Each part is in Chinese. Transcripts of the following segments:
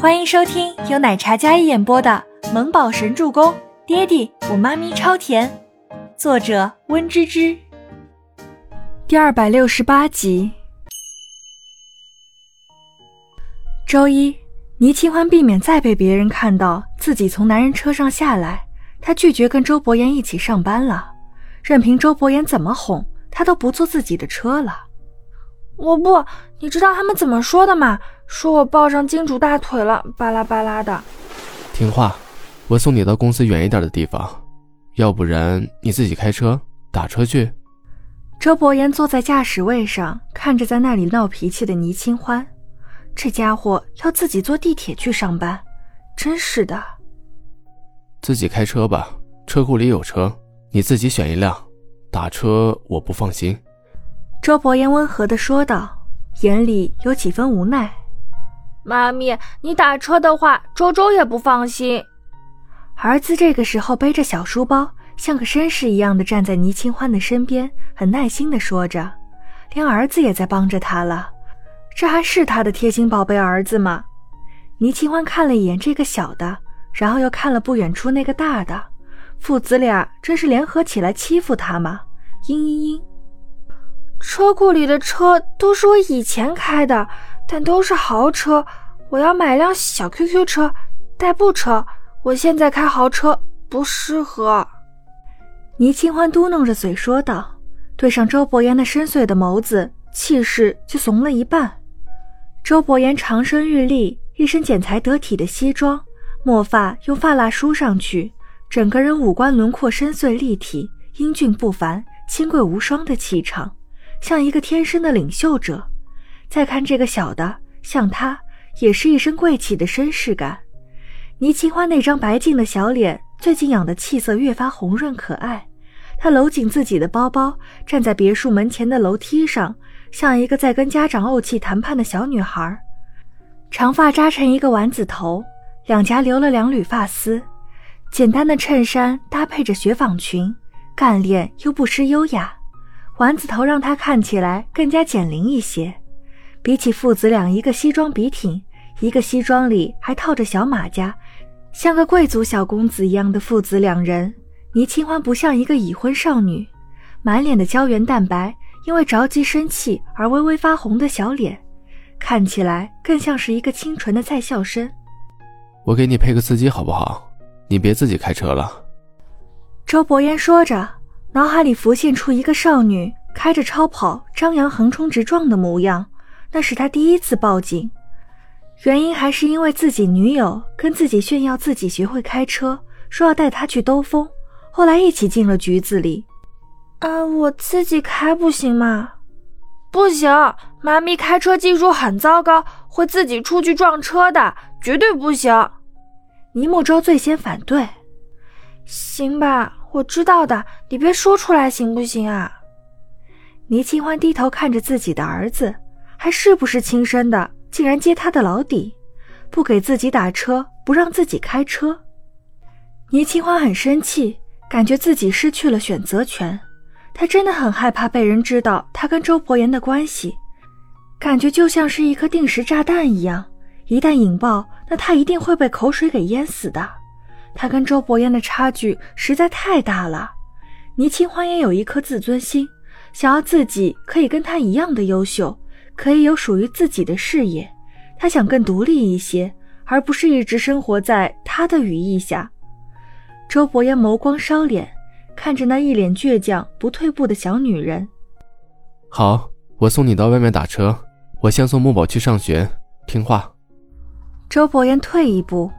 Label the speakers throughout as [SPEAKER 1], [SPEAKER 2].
[SPEAKER 1] 欢迎收听由奶茶嘉一演播的《萌宝神助攻》，爹地我妈咪超甜，作者温芝芝。第二百六十八集。周一，倪清欢避免再被别人看到自己从男人车上下来，她拒绝跟周伯言一起上班了，任凭周伯言怎么哄，她都不坐自己的车了。
[SPEAKER 2] 我不，你知道他们怎么说的吗？说我抱上金主大腿了，巴拉巴拉的。
[SPEAKER 3] 听话，我送你到公司远一点的地方，要不然你自己开车打车去。
[SPEAKER 1] 周伯言坐在驾驶位上，看着在那里闹脾气的倪清欢，这家伙要自己坐地铁去上班，真是的。
[SPEAKER 3] 自己开车吧，车库里有车，你自己选一辆。打车我不放心。
[SPEAKER 1] 周伯言温和地说道，眼里有几分无奈。
[SPEAKER 2] 妈咪，你打车的话，周周也不放心。
[SPEAKER 1] 儿子这个时候背着小书包，像个绅士一样的站在倪清欢的身边，很耐心的说着，连儿子也在帮着他了。这还是他的贴心宝贝儿子吗？倪清欢看了一眼这个小的，然后又看了不远处那个大的，父子俩真是联合起来欺负他吗？嘤嘤嘤。
[SPEAKER 2] 车库里的车都是我以前开的，但都是豪车。我要买辆小 QQ 车，代步车。我现在开豪车不适合。
[SPEAKER 1] 倪清欢嘟囔着嘴说道，对上周伯言那深邃的眸子，气势就怂了一半。周伯言长身玉立，一身剪裁得体的西装，墨发用发蜡梳上去，整个人五官轮廓深邃立体，英俊不凡，清贵无双的气场。像一个天生的领袖者，再看这个小的，像他也是一身贵气的绅士感。倪清欢那张白净的小脸，最近养的气色越发红润可爱。她搂紧自己的包包，站在别墅门前的楼梯上，像一个在跟家长怄气谈判的小女孩。长发扎成一个丸子头，两颊留了两缕发丝，简单的衬衫搭配着雪纺裙，干练又不失优雅。丸子头让她看起来更加减龄一些，比起父子俩，一个西装笔挺，一个西装里还套着小马甲，像个贵族小公子一样的父子两人，倪清欢不像一个已婚少女，满脸的胶原蛋白，因为着急生气而微微发红的小脸，看起来更像是一个清纯的在校生。
[SPEAKER 3] 我给你配个司机好不好？你别自己开车了。
[SPEAKER 1] 周伯言说着。脑海里浮现出一个少女开着超跑张扬横冲直撞的模样，那是他第一次报警，原因还是因为自己女友跟自己炫耀自己学会开车，说要带他去兜风，后来一起进了局子里。
[SPEAKER 2] 啊，我自己开不行吗？不行，妈咪开车技术很糟糕，会自己出去撞车的，绝对不行。
[SPEAKER 1] 倪木舟最先反对。
[SPEAKER 2] 行吧。我知道的，你别说出来行不行啊？
[SPEAKER 1] 倪清欢低头看着自己的儿子，还是不是亲生的，竟然揭他的老底，不给自己打车，不让自己开车。倪清欢很生气，感觉自己失去了选择权。他真的很害怕被人知道他跟周伯言的关系，感觉就像是一颗定时炸弹一样，一旦引爆，那他一定会被口水给淹死的。他跟周伯言的差距实在太大了，倪清欢也有一颗自尊心，想要自己可以跟他一样的优秀，可以有属于自己的事业。他想更独立一些，而不是一直生活在他的羽翼下。周伯言眸光烧脸，看着那一脸倔强不退步的小女人。
[SPEAKER 3] 好，我送你到外面打车，我先送木宝去上学，听话。
[SPEAKER 1] 周伯言退一步。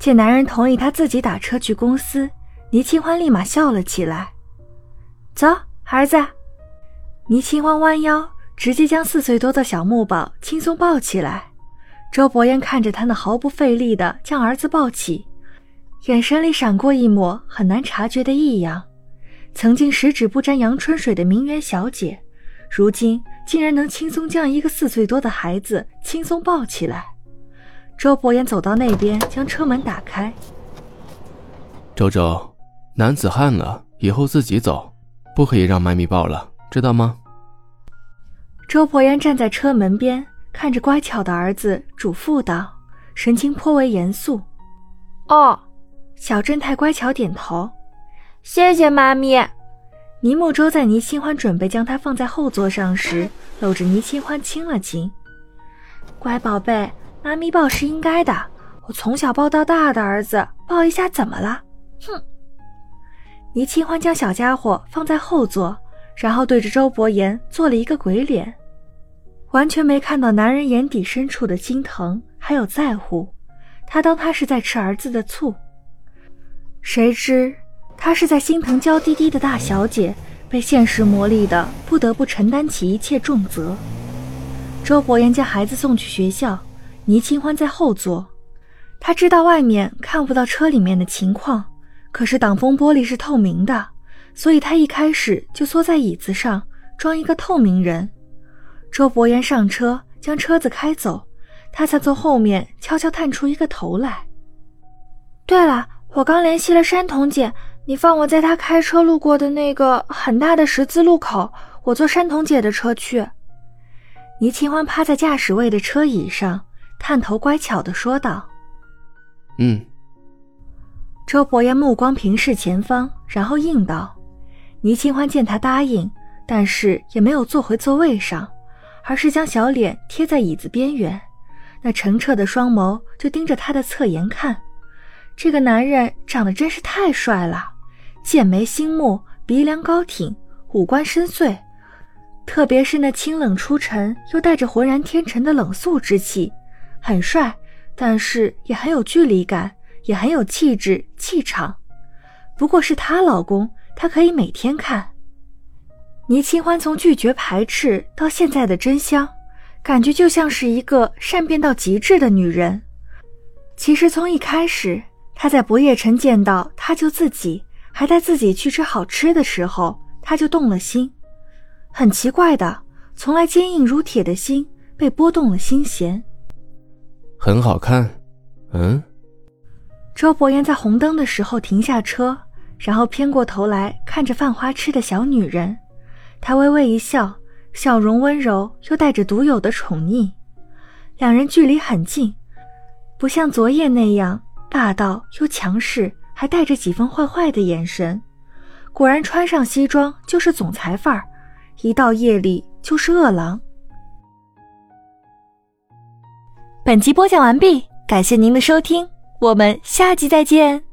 [SPEAKER 1] 见男人同意他自己打车去公司，倪清欢立马笑了起来。走，儿子。倪清欢弯腰，直接将四岁多的小木宝轻松抱起来。周伯言看着他那毫不费力的将儿子抱起，眼神里闪过一抹很难察觉的异样。曾经十指不沾阳春水的名媛小姐，如今竟然能轻松将一个四岁多的孩子轻松抱起来。周伯言走到那边，将车门打开。
[SPEAKER 3] 周周，男子汉了，以后自己走，不可以让妈咪抱了，知道吗？
[SPEAKER 1] 周伯言站在车门边，看着乖巧的儿子，嘱咐道：“神情颇为严肃。
[SPEAKER 2] 哦，
[SPEAKER 1] 小正太乖巧点头。
[SPEAKER 2] 谢谢妈咪。
[SPEAKER 1] 倪木舟在倪清欢准备将他放在后座上时，搂着倪清欢亲了亲。
[SPEAKER 2] 乖宝贝，妈咪抱是应该的。我从小抱到大的儿子，抱一下怎么了？哼！
[SPEAKER 1] 倪清欢将小家伙放在后座，然后对着周伯言做了一个鬼脸，完全没看到男人眼底深处的心疼还有在乎。他当他是在吃儿子的醋，谁知他是在心疼娇滴滴的大小姐被现实磨砺的，不得不承担起一切重责。周伯言将孩子送去学校，倪清欢在后座。他知道外面看不到车里面的情况，可是挡风玻璃是透明的，所以他一开始就缩在椅子上装一个透明人。周伯言上车将车子开走，他才从后面悄悄探出一个头来。
[SPEAKER 2] 对了，我刚联系了山童姐，你放我在她开车路过的那个很大的十字路口，我坐山童姐的车去。
[SPEAKER 1] 倪清欢趴在驾驶位的车椅上，探头乖巧的说道。
[SPEAKER 3] 嗯，
[SPEAKER 1] 周伯言目光平视前方，然后应道：“倪清欢见他答应，但是也没有坐回座位上，而是将小脸贴在椅子边缘，那澄澈的双眸就盯着他的侧颜看。这个男人长得真是太帅了，剑眉星目，鼻梁高挺，五官深邃，特别是那清冷出尘又带着浑然天成的冷肃之气，很帅。”但是也很有距离感，也很有气质气场。不过是她老公，她可以每天看。倪清欢从拒绝排斥到现在的真香，感觉就像是一个善变到极致的女人。其实从一开始，她在博叶城见到他救自己，还带自己去吃好吃的时候，他就动了心。很奇怪的，从来坚硬如铁的心被拨动了心弦。
[SPEAKER 3] 很好看，嗯。
[SPEAKER 1] 周伯言在红灯的时候停下车，然后偏过头来看着犯花痴的小女人，他微微一笑，笑容温柔又带着独有的宠溺。两人距离很近，不像昨夜那样霸道又强势，还带着几分坏坏的眼神。果然穿上西装就是总裁范儿，一到夜里就是恶狼。本集播讲完毕，感谢您的收听，我们下集再见。